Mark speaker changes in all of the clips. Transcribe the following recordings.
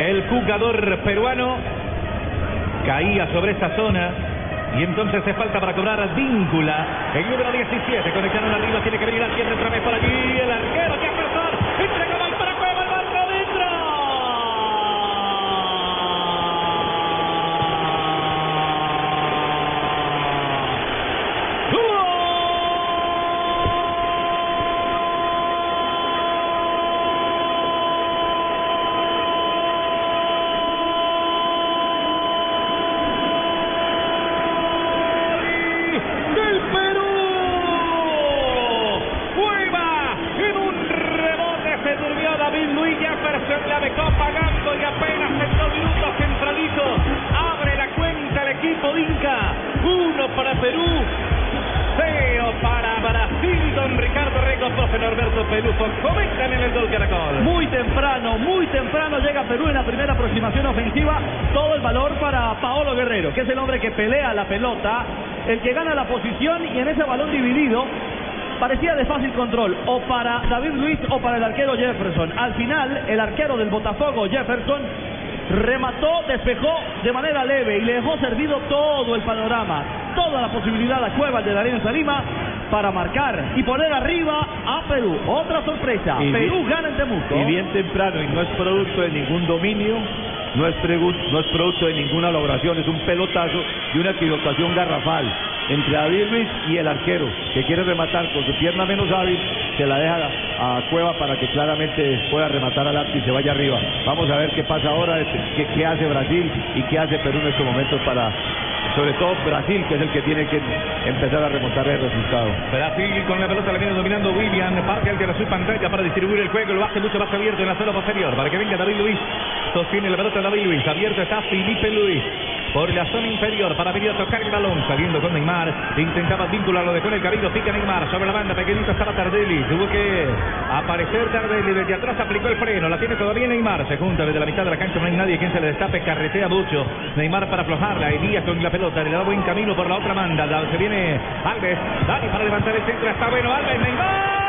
Speaker 1: El jugador peruano caía sobre esa zona. Y entonces se falta para cobrar Víncula. El número 17. Conectaron arriba. Tiene que venir al otra vez por allí. El arquero Jefferson. Rego, profe Norberto Peluso. Comentan en el gol Caracol.
Speaker 2: Muy temprano, muy temprano llega Perú en la primera aproximación ofensiva. Todo el valor para Paolo Guerrero, que es el hombre que pelea la pelota, el que gana la posición y en ese balón dividido parecía de fácil control o para David Luis o para el arquero Jefferson. Al final, el arquero del Botafogo, Jefferson, remató, despejó de manera leve y le dejó servido todo el panorama, toda la posibilidad a Cuevas de la Alianza Lima para marcar y poner arriba a Perú. Otra sorpresa,
Speaker 3: Y
Speaker 2: Perú
Speaker 3: bien-
Speaker 2: gana en Temuco.
Speaker 3: Y bien temprano, y no es producto de ningún dominio, no es, no es producto de ninguna elaboración, es un pelotazo y una equivocación garrafal entre David Luis y el arquero, que quiere rematar con su pierna menos hábil, se la deja a Cueva para que claramente pueda rematar al arco y se vaya arriba. Vamos a ver qué pasa ahora, qué, qué hace Brasil y qué hace Perú en estos momentos para, sobre todo Brasil, que es el que tiene que empezar a remontar el resultado.
Speaker 1: Brasil con la pelota la viene dominando William. Parte de su pantalla para distribuir el juego. Lo hace mucho más abierto en la zona posterior. Para que venga David Luis. Sostiene la pelota David Luis. Abierto está Felipe Luis. Por la zona inferior para venir a tocar el balón. Saliendo con Neymar. Intentaba vincularlo. Dejó en el camino. Pica Neymar. Sobre la banda. Pequeñito estaba Tardelli. Tuvo que aparecer Tardelli. Desde atrás aplicó el freno. La tiene todavía Neymar. Se junta desde la mitad de la cancha. No hay nadie quien se le destape. Carretea mucho. Neymar para aflojarla. Elías con la pelota. Le da buen camino por la otra banda. Da- Se viene Alves. Dani para levantar el centro. Está bueno. Alves. Neymar.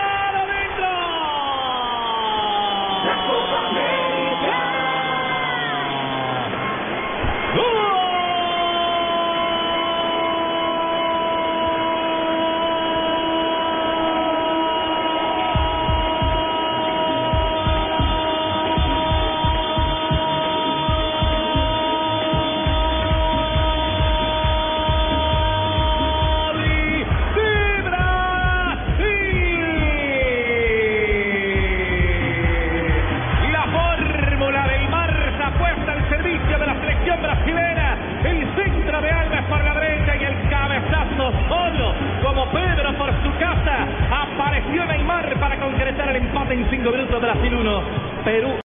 Speaker 1: Apareció Neymar para concretar el empate en cinco minutos. Brasil 1, Perú